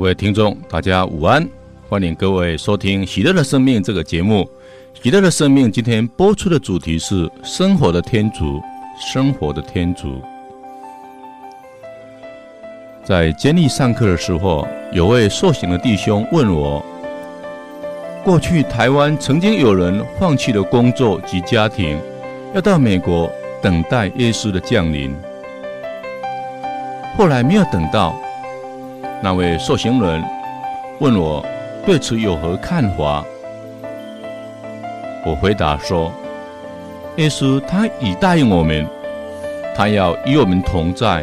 各位听众，大家午安，欢迎各位收听《喜乐的生命》这个节目。《喜乐的生命》今天播出的主题是“生活的天主”，生活的天主。在监狱上课的时候，有位受刑的弟兄问我：过去台湾曾经有人放弃了工作及家庭，要到美国等待耶稣的降临，后来没有等到。那位受刑人问我对此有何看法？我回答说：耶稣他已答应我们，他要与我们同在，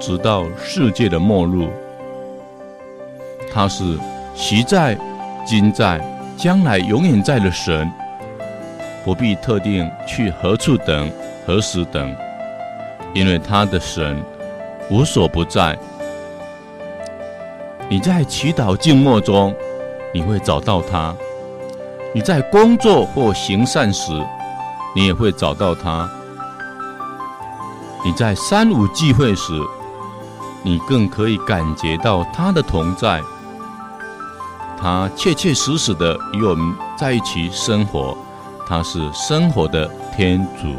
直到世界的末日。他是昔在、今在、将来永远在的神，不必特定去何处等、何时等，因为他的神无所不在。你在祈祷静默中，你会找到他；你在工作或行善时，你也会找到他；你在三五聚会时，你更可以感觉到他的同在。他切切实实的与我们在一起生活，他是生活的天主。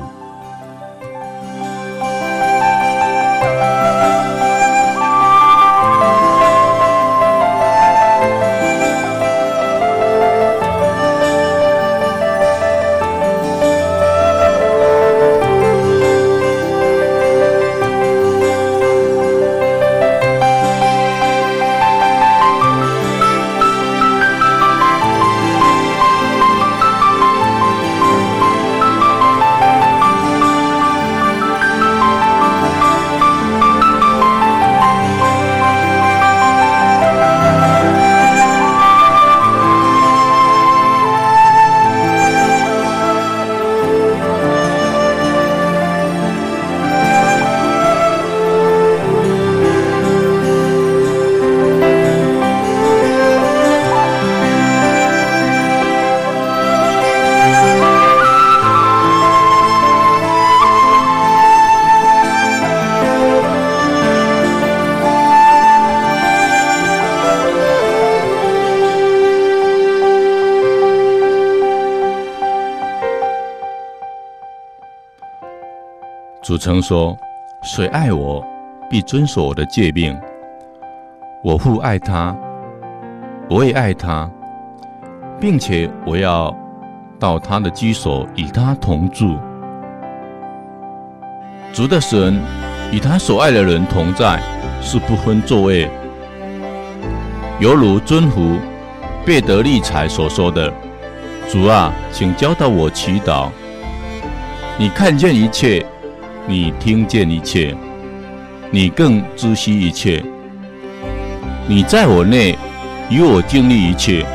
主曾说：“谁爱我，必遵守我的诫命。我父爱他，我也爱他，并且我要到他的居所与他同住。”主的神与他所爱的人同在，是不分座位。犹如尊福贝德利才所说的：“主啊，请教导我祈祷。你看见一切。”你听见一切，你更知悉一切。你在我内，与我经历一切，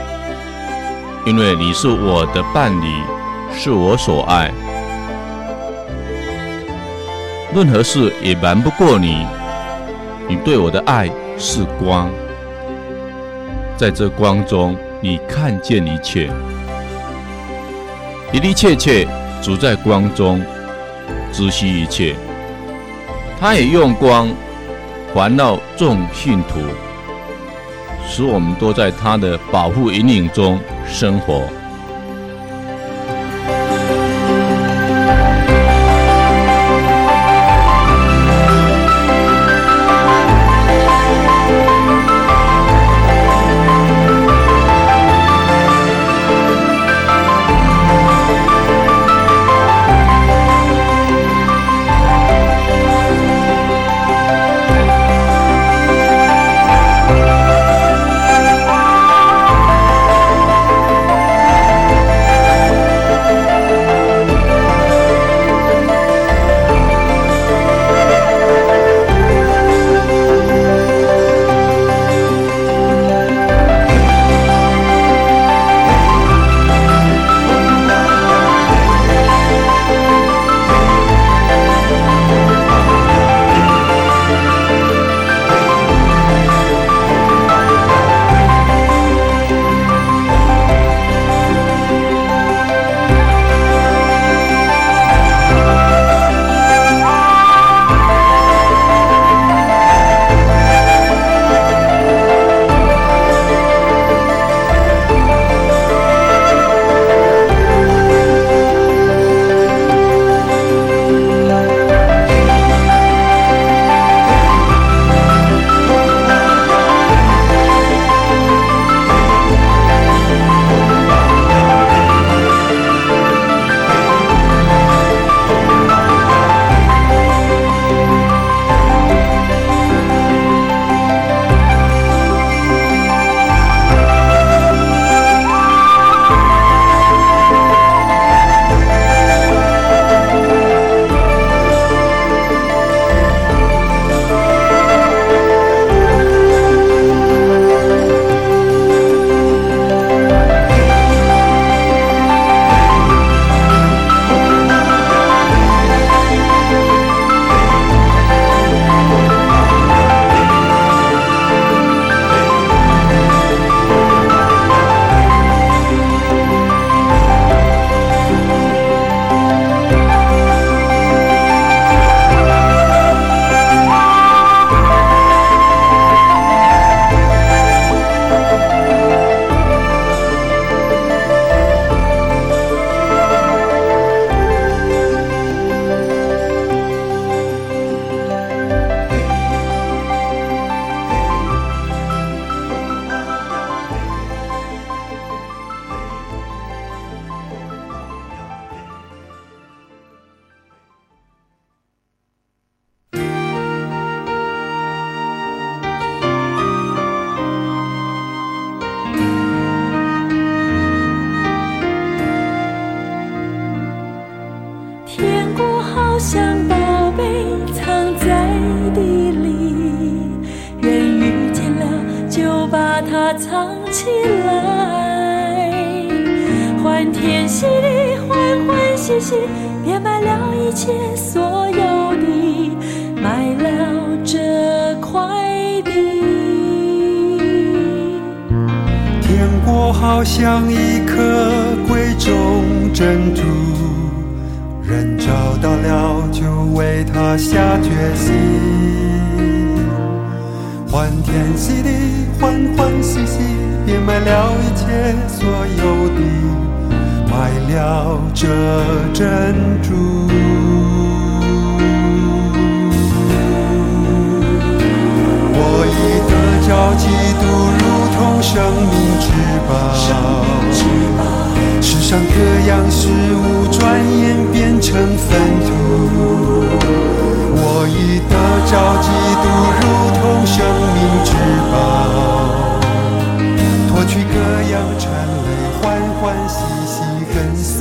因为你是我的伴侣，是我所爱。任何事也瞒不过你。你对我的爱是光，在这光中，你看见一切，的的确确，主在光中。知悉一切，他也用光环绕众信徒，使我们都在他的保护引领中生活。生命之宝。世上各样事物转眼变成粪土。我已得着基督，如同生命之宝，脱去各样缠累，欢欢喜喜跟随。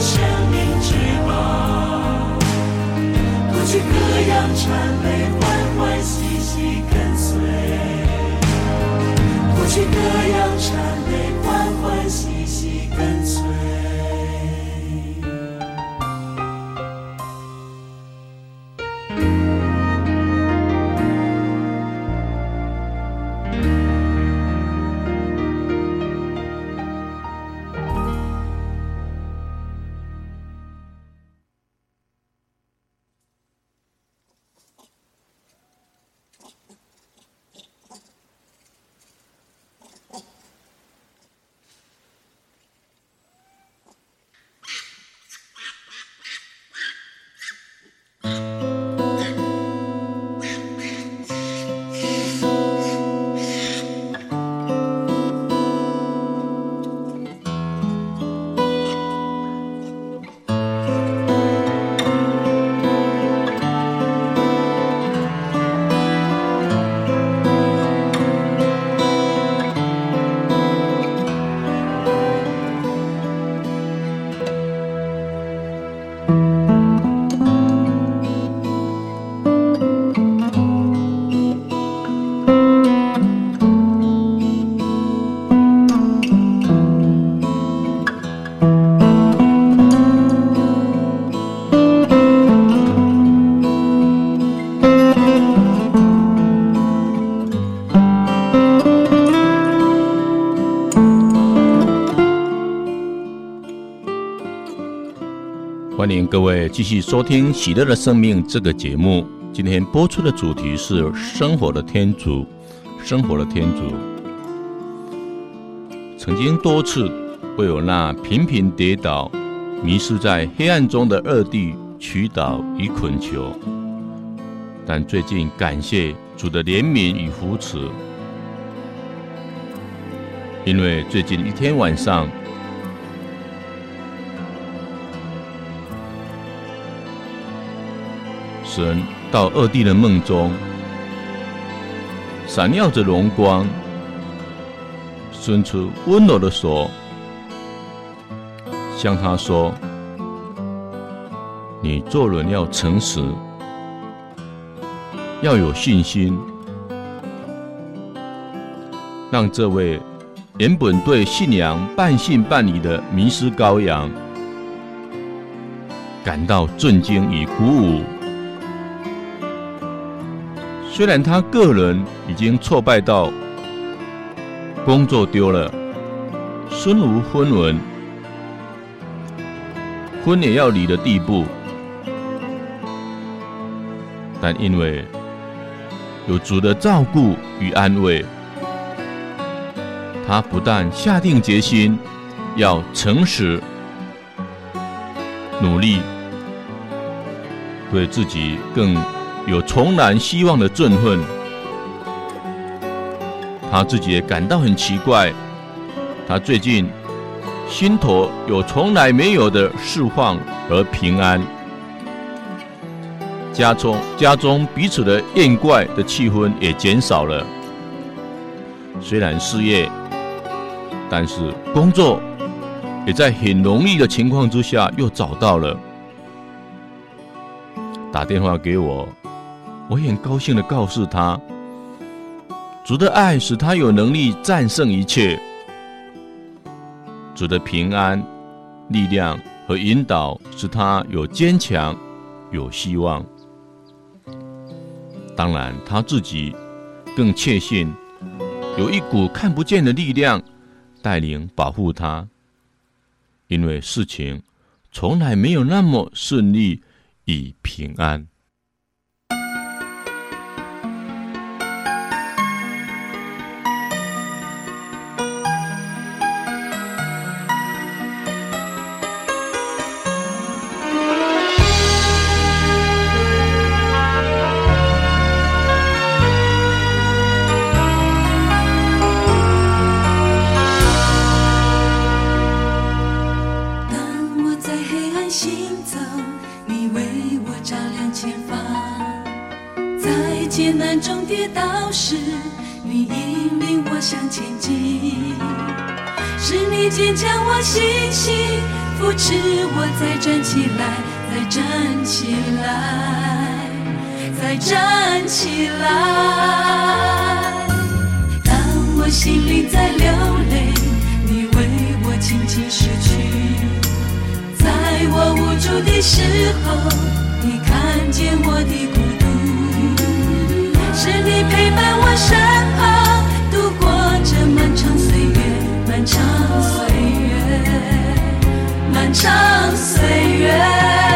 生命之宝。不去歌咏颤类欢欢喜喜跟随。不去歌咏各位继续收听《喜乐的生命》这个节目。今天播出的主题是“生活的天主”。生活的天主曾经多次为我那频频跌倒、迷失在黑暗中的二弟祈祷与恳求，但最近感谢主的怜悯与扶持，因为最近一天晚上，神到二弟的梦中，闪耀着荣光，伸出温柔的手。向他说：“你做人要诚实，要有信心，让这位原本对信仰半信半疑的迷失羔羊感到震惊与鼓舞。虽然他个人已经挫败到工作丢了，身无分文。”婚也要离的地步，但因为有主的照顾与安慰，他不但下定决心要诚实、努力，对自己更有重燃希望的振奋。他自己也感到很奇怪，他最近。心头有从来没有的释放和平安，家中家中彼此的厌怪的气氛也减少了。虽然失业，但是工作也在很容易的情况之下又找到了。打电话给我，我也很高兴的告诉他，主的爱使他有能力战胜一切。主的平安、力量和引导，使他有坚强、有希望。当然，他自己更确信，有一股看不见的力量带领、保护他。因为事情从来没有那么顺利与平安。坚强，我信心扶持我再站起来，再站起来，再站起来。当我心里在流泪，你为我轻轻拭去。在我无助的时候，你看见我的孤独，是你陪伴我身旁，度过这漫长岁月，漫长岁月，漫长岁月。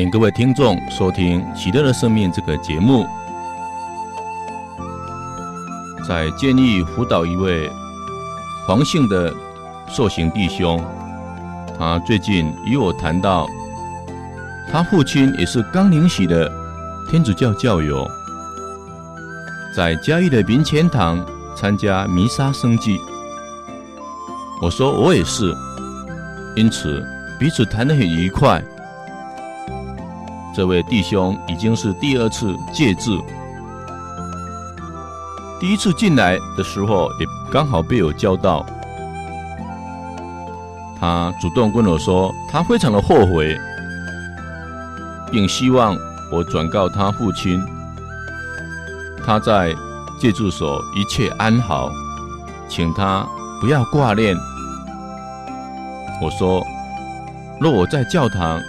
迎各位听众收听《喜乐的生命》这个节目。在建议辅导一位黄姓的受刑弟兄，他最近与我谈到，他父亲也是刚领洗的天主教教友，在嘉义的民前堂参加弥撒圣祭。我说我也是，因此彼此谈得很愉快。这位弟兄已经是第二次戒治，第一次进来的时候也刚好被我教到。他主动跟我说，他非常的后悔，并希望我转告他父亲，他在戒治所一切安好，请他不要挂念。我说，若我在教堂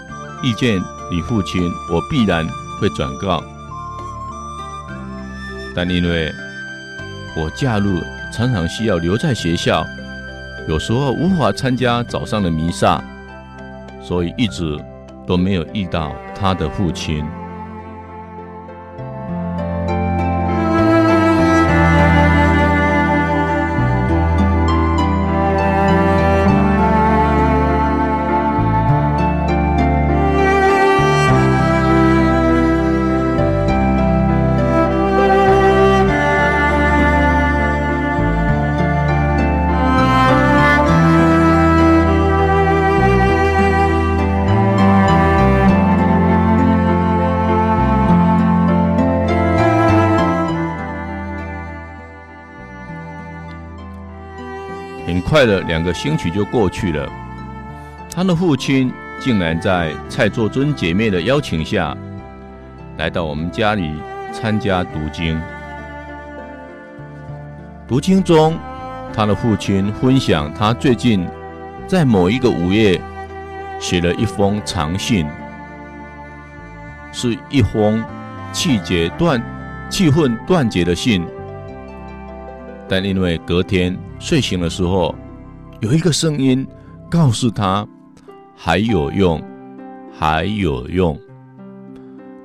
遇见你父亲，我必然会转告。但因为我假日常常需要留在学校，有时候无法参加早上的弥撒，所以一直都没有遇到他的父亲。快了两个星期就过去了，他的父亲竟然在蔡作珍姐妹的邀请下，来到我们家里参加读经。读经中，他的父亲分享他最近在某一个午夜写了一封长信，是一封气节断、气愤断绝的信。但因为隔天睡醒的时候，有一个声音告诉他还有用，还有用，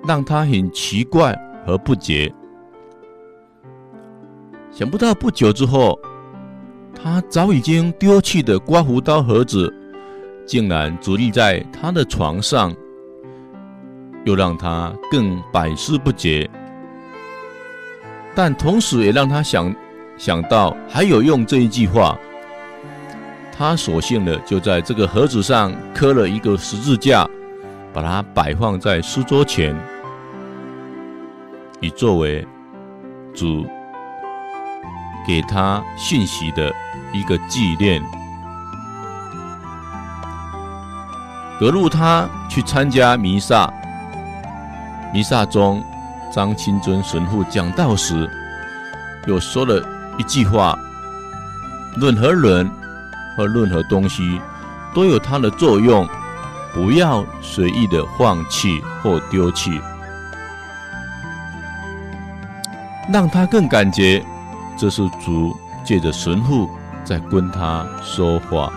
让他很奇怪和不解。想不到不久之后，他早已经丢弃的刮胡刀盒子，竟然伫立在他的床上，又让他更百思不解。但同时也让他想。想到还有用这一句话，他索性的就在这个盒子上刻了一个十字架，把它摆放在书桌前，以作为主给他信息的一个纪念。隔日，他去参加弥撒，弥撒中，张清尊神父讲道时，又说了。一句话，任何人和任何东西都有它的作用，不要随意的放弃或丢弃，让他更感觉这是主借着神父在跟他说话。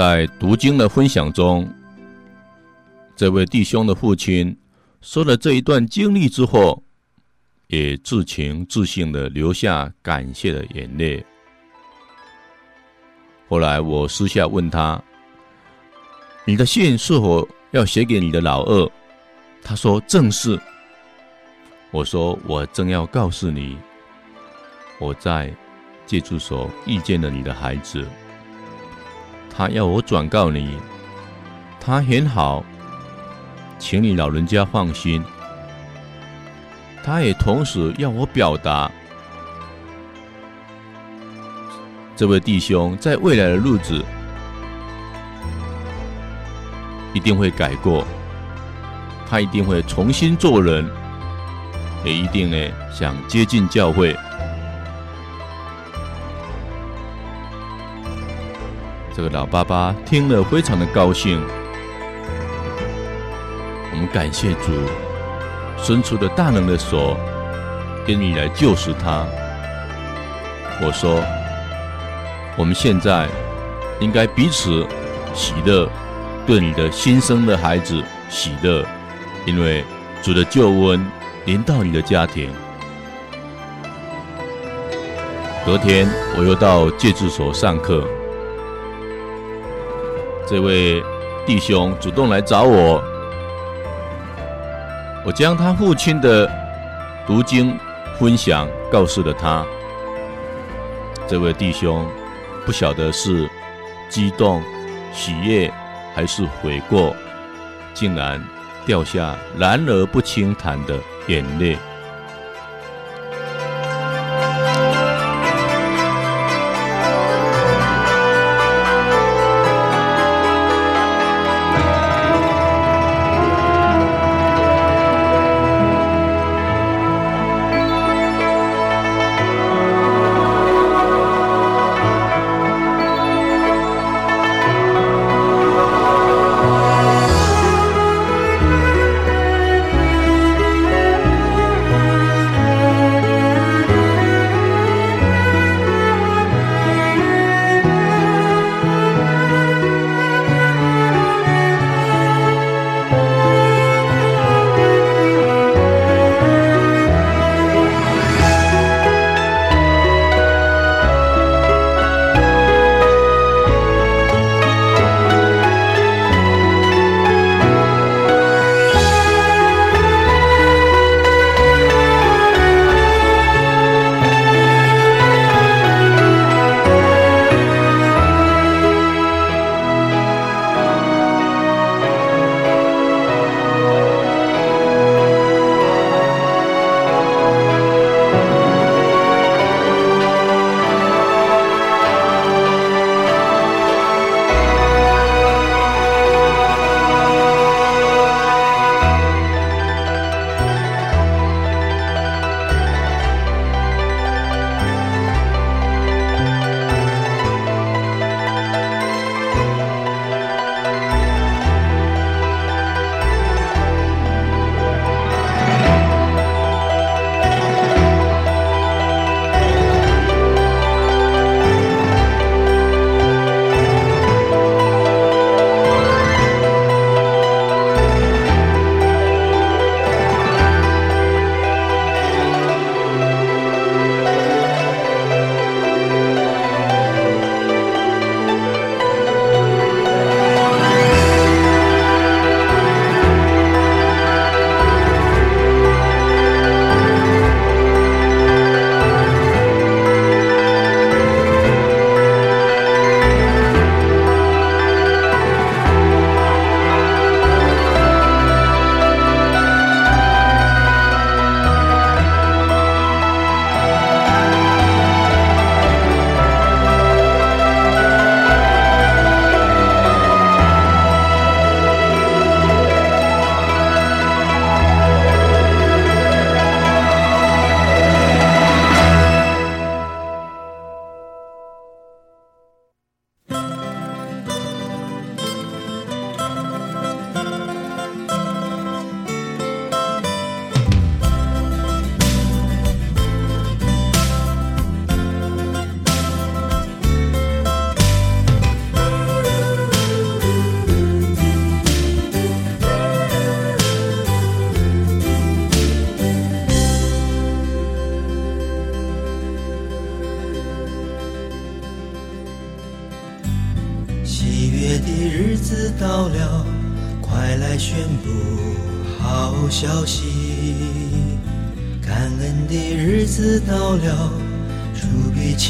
在读经的分享中，这位弟兄的父亲说了这一段经历之后，也自情自性的流下感谢的眼泪。后来我私下问他：“你的信是否要写给你的老二？”他说：“正是。”我说：“我正要告诉你，我在戒住所遇见了你的孩子。”他要我转告你，他很好，请你老人家放心。他也同时要我表达，这位弟兄在未来的日子一定会改过，他一定会重新做人，也一定呢想接近教会。这个老爸爸听了非常的高兴，我们感谢主伸出的大能的手，愿意来救赎他。我说，我们现在应该彼此喜乐，对你的新生的孩子喜乐，因为主的救恩临到你的家庭。隔天我又到戒治所上课。这位弟兄主动来找我，我将他父亲的读经分享告诉了他。这位弟兄不晓得是激动、喜悦还是悔过，竟然掉下然而不轻弹的眼泪。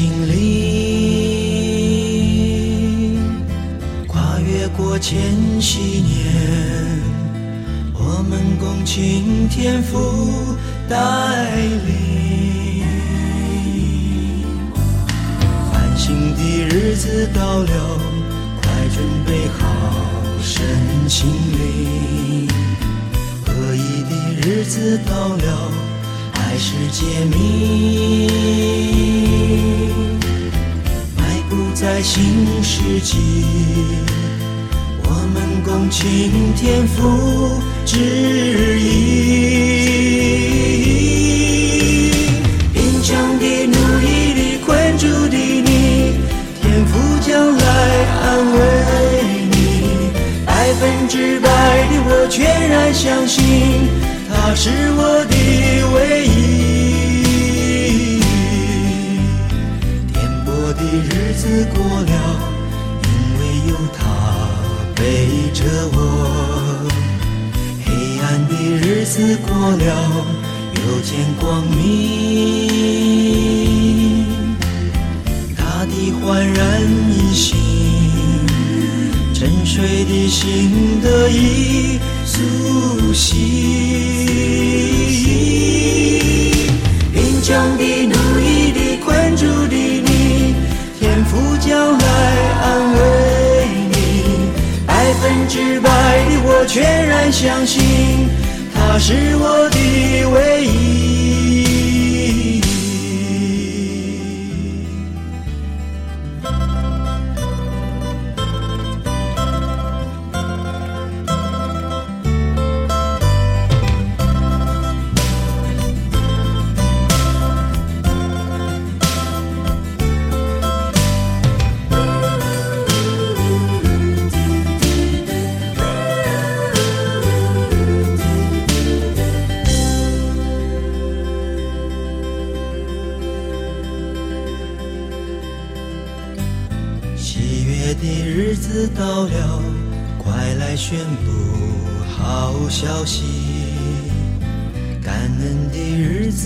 心灵，跨越过千禧年，我们共庆天父带领。繁星的日子到了，快准备好神心灵。恶意的日子到了，爱是揭秘。在新世纪，我们共青天赋之意。贫穷的努力的困住的你，天赋将来安慰你，百分之百的我全然相信，他是我的唯一。子过了，因为有他陪着我；黑暗的日子过了，又见光明。大地焕然一新。沉睡的心得以苏醒，贫穷的、直白的我全然相信，他是我的唯一。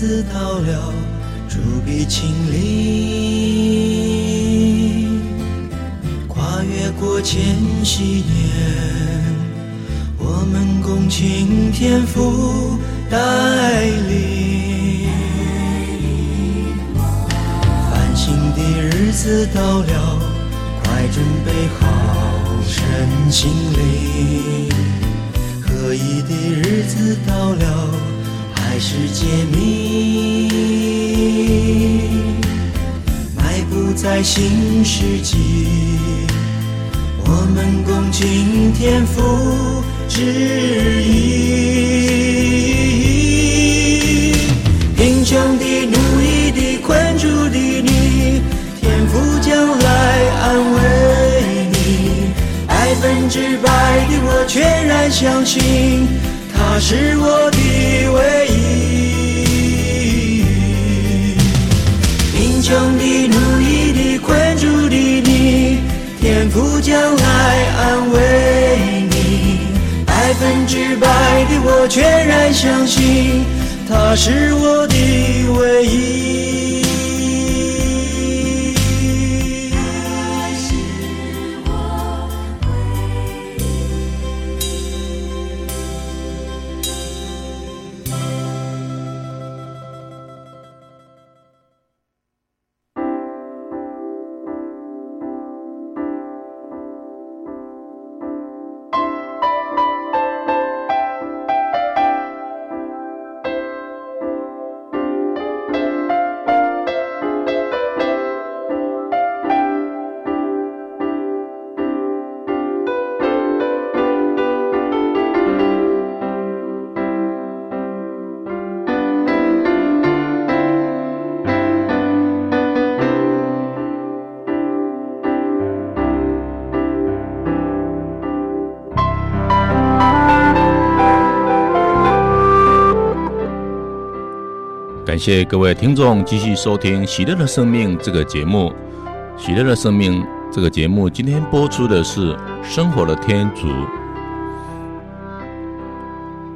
子到了，主必亲临，跨越过千禧年，我们共倾天父带领。繁星的日子到了，快准备好。身心灵合一的日子到了，开始揭秘，迈步在新世纪，我们共倾天父旨意。贫穷的、奴役的、困住的你，天赋将来安慰你。百分之百的我全然相信，他是我的唯一。将来安慰你。百分之百的我全然相信，他是我的唯一。感谢各位听众继续收听《喜乐的生命》这个节目。《喜乐的生命》这个节目今天播出的是生活的天主。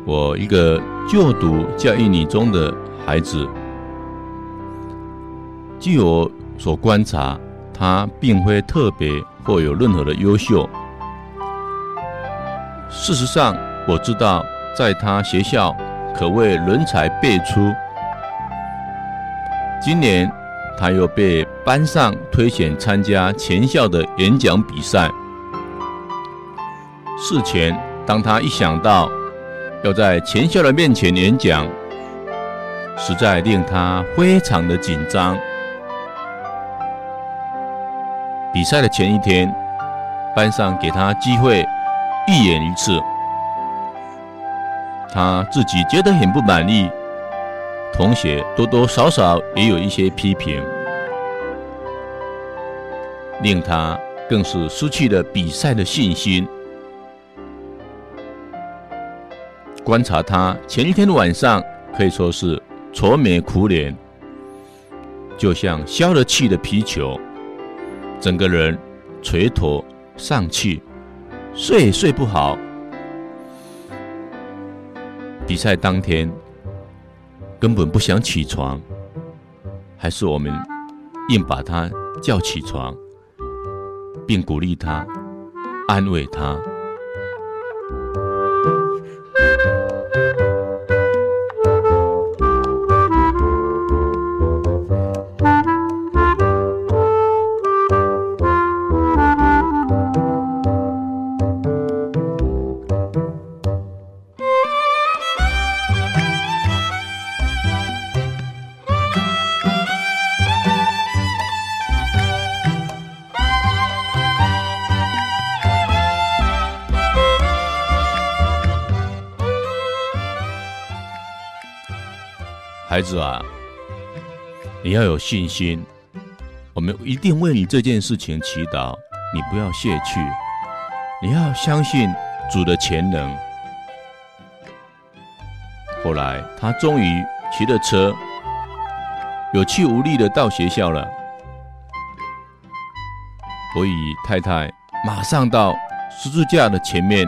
我一个就读教育女中的孩子，据我所观察，他并非特别或有任何的优秀。事实上，我知道在他学校可谓人才辈出。今年，他又被班上推选参加全校的演讲比赛。事前，当他一想到要在全校的面前演讲，实在令他非常的紧张。比赛的前一天，班上给他机会预演一次，他自己觉得很不满意，同学多多少少也有一些批评，令他更是失去了比赛的信心。观察他前一天的晚上，可以说是愁眉苦脸，就像消了气的皮球，整个人垂头丧气，睡也睡不好。比赛当天根本不想起床，还是我们硬把他叫起床，并鼓励他，安慰他。孩子啊，你要有信心，我们一定为你这件事情祈祷。你不要泄气，你要相信主的全能。后来，他终于骑着车，有气无力的到学校了。所以太太马上到十字架的前面，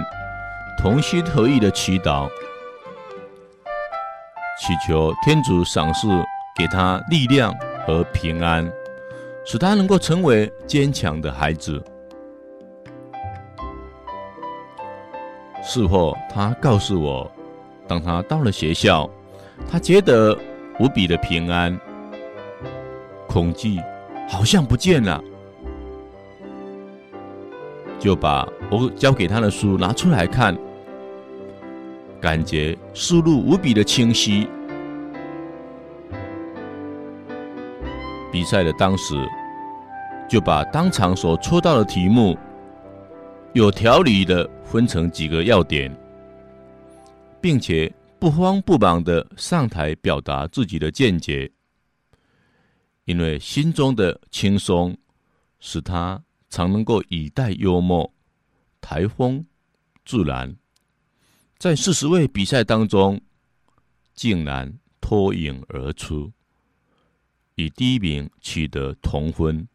同心合意的祈祷。祈求天主赏赐给他力量和平安，使他能够成为坚强的孩子。事后，他告诉我，当他到了学校，他觉得无比的平安，恐惧好像不见了，就把我交给他的书拿出来看。感觉思路无比的清晰。比赛的当时，就把当场所抽到的题目，有条理的分成几个要点，并且不慌不忙的上台表达自己的见解。因为心中的轻松，使他常能够以带幽默，台风自然。在四十位比赛当中，竟然脱颖而出，以第一名取得同婚。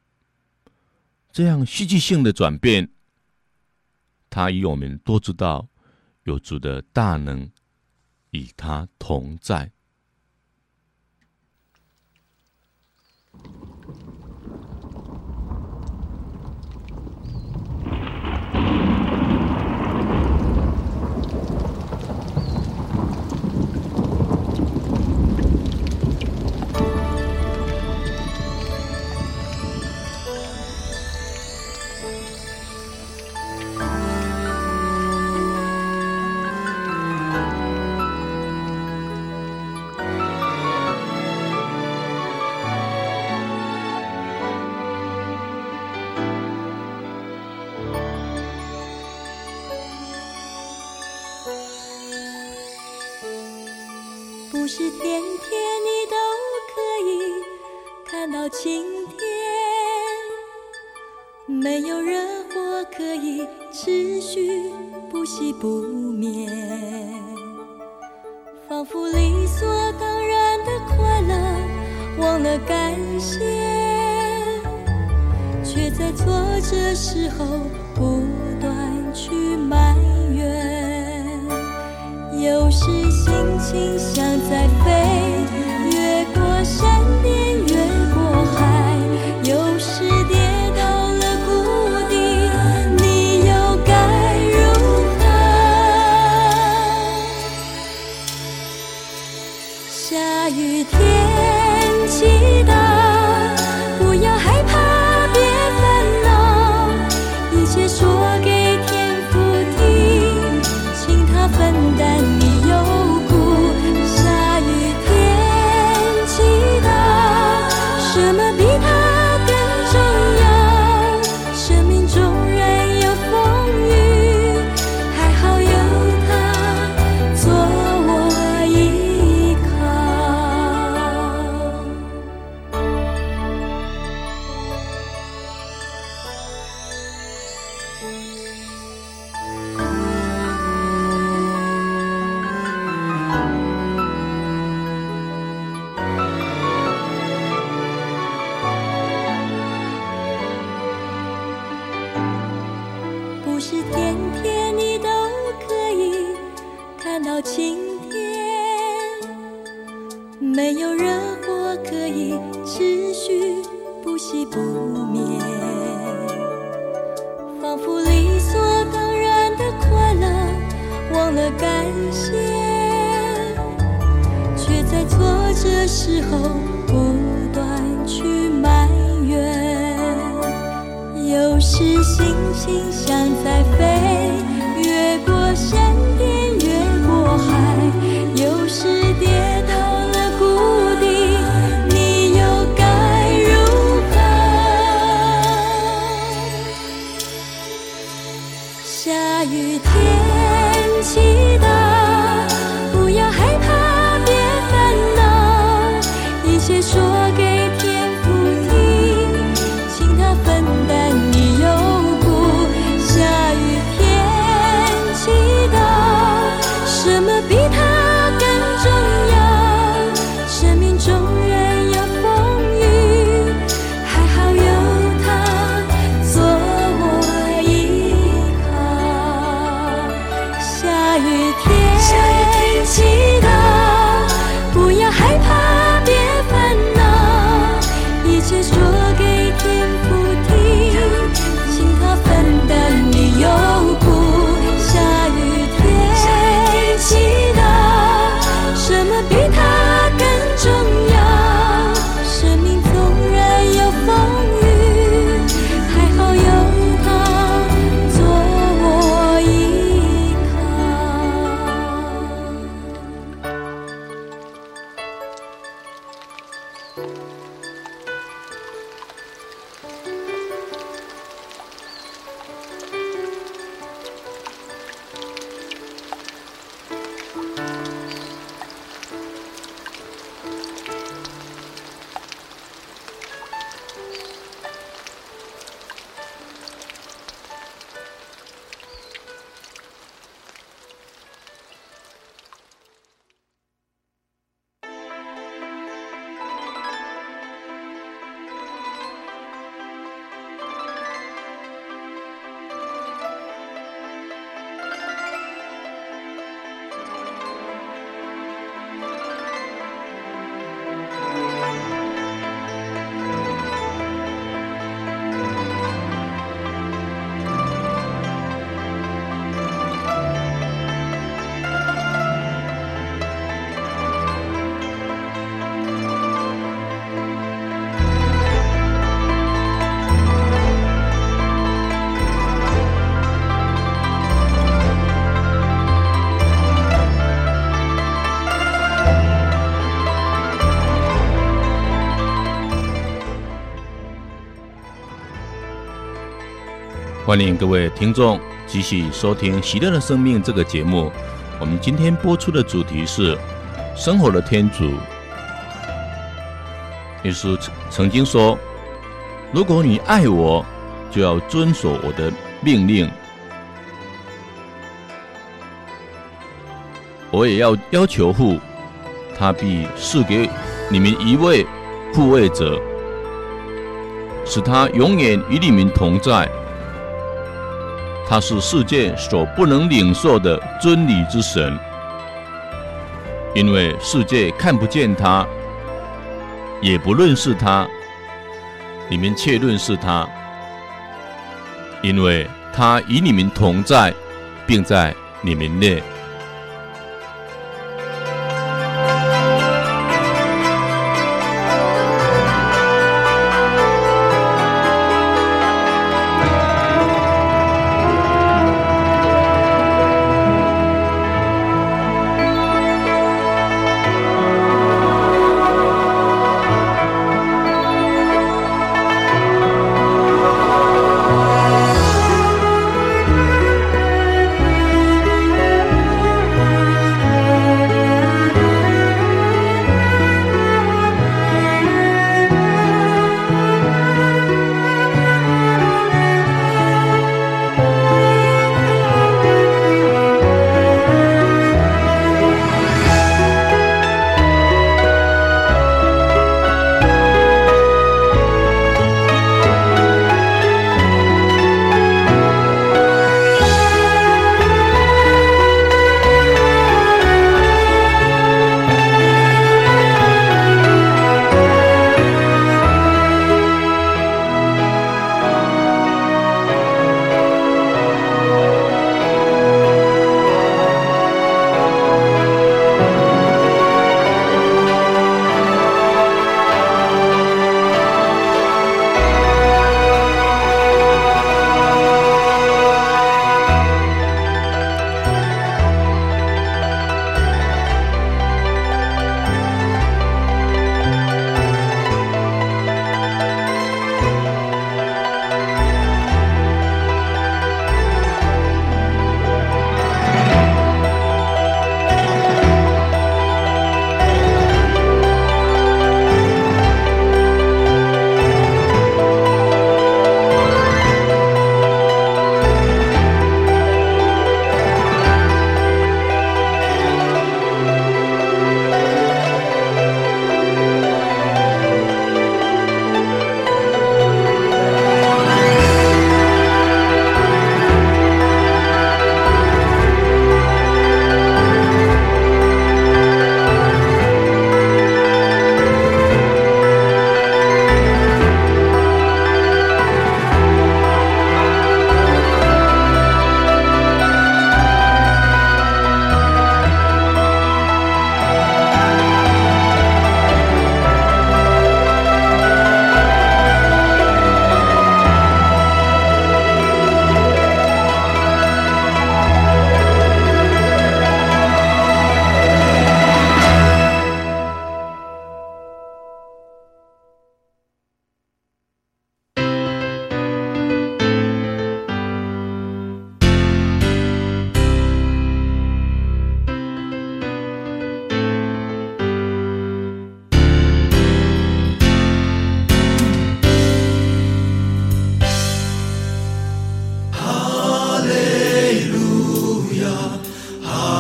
这样戏剧性的转变，他与我们都知道，有主的大能与他同在。却在挫折时候不断去埋怨。有时心情像在飞，越过山星星像在飞。欢迎各位听众继续收听《喜乐的生命》这个节目。我们今天播出的主题是“生活的天主”。耶稣曾经说：“如果你爱我，就要遵守我的命令。我也要要求父，他必赐给你们一位护卫者，使他永远与你们同在。”他是世界所不能领受的真理之神，因为世界看不见他，也不认识他，你们却认识他，因为他与你们同在，并在你们内。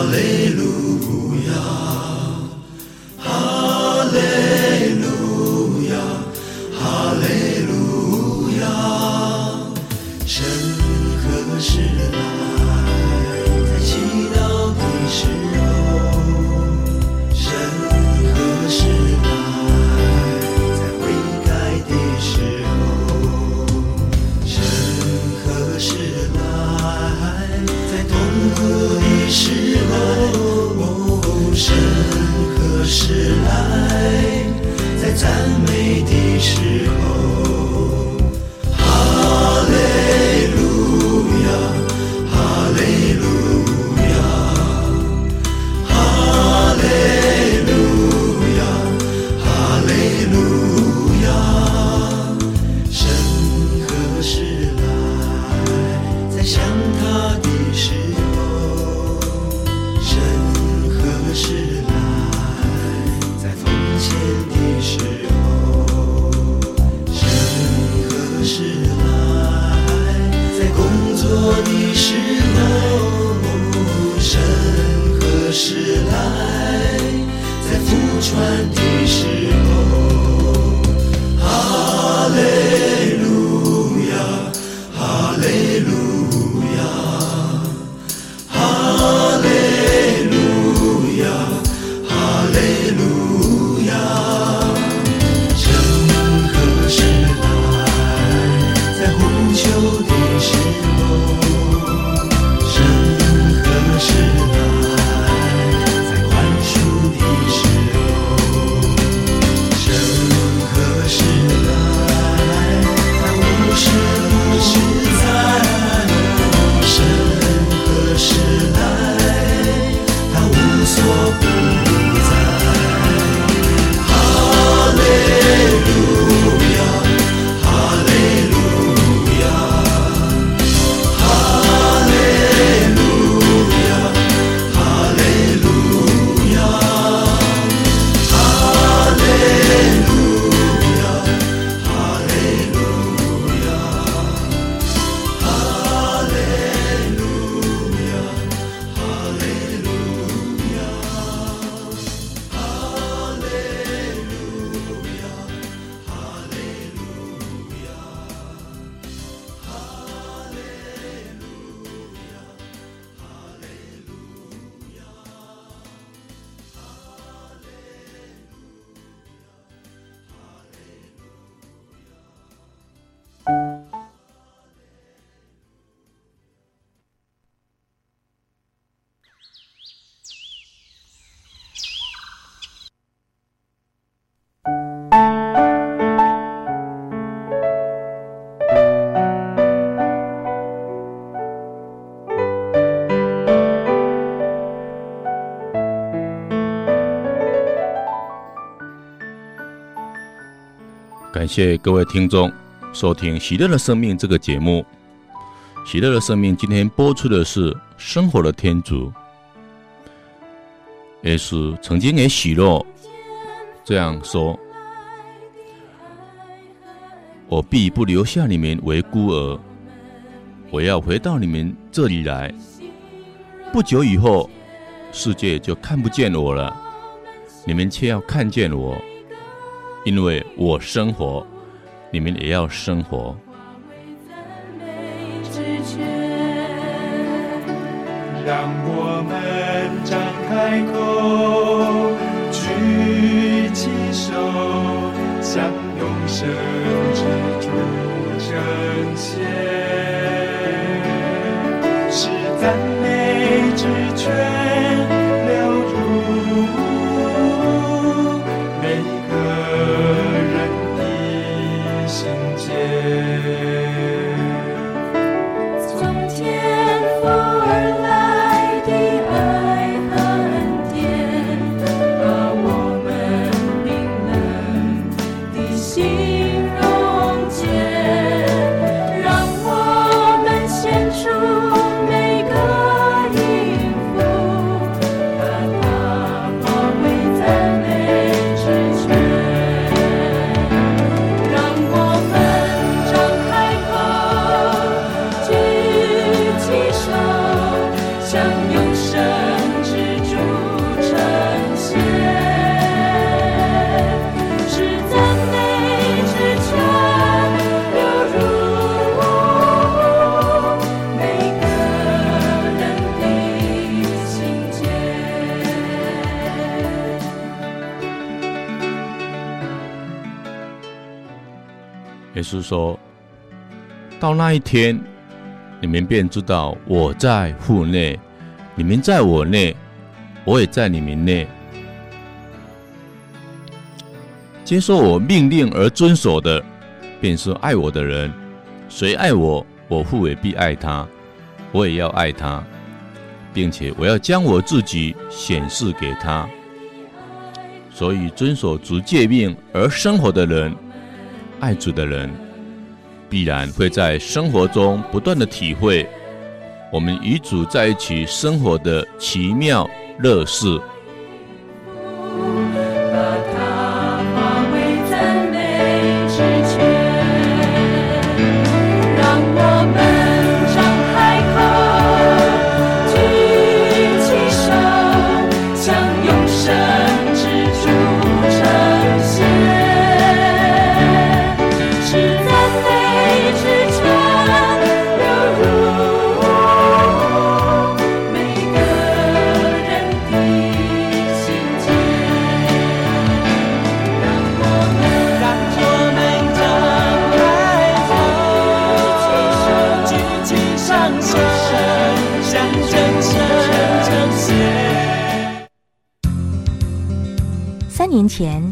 Hallelujah. 感谢各位听众收听《喜乐的生命》这个节目。《喜乐的生命》今天播出的是生活的天主。耶稣曾经也许诺这样说：“我必不留下你们为孤儿，我要回到你们这里来。不久以后，世界就看不见我了，你们却要看见我。”因为我生活，你们也要生活。让我们张开口，举起手，向永生之主称谢，使赞美之泉。是说，到那一天，你们便知道我在父内，你们在我内，我也在你们内。接受我命令而遵守的，便是爱我的人。谁爱我，我父也必爱他，我也要爱他，并且我要将我自己显示给他。所以，遵守主诫命而生活的人。爱主的人，必然会在生活中不断的体会我们与主在一起生活的奇妙乐事。年前，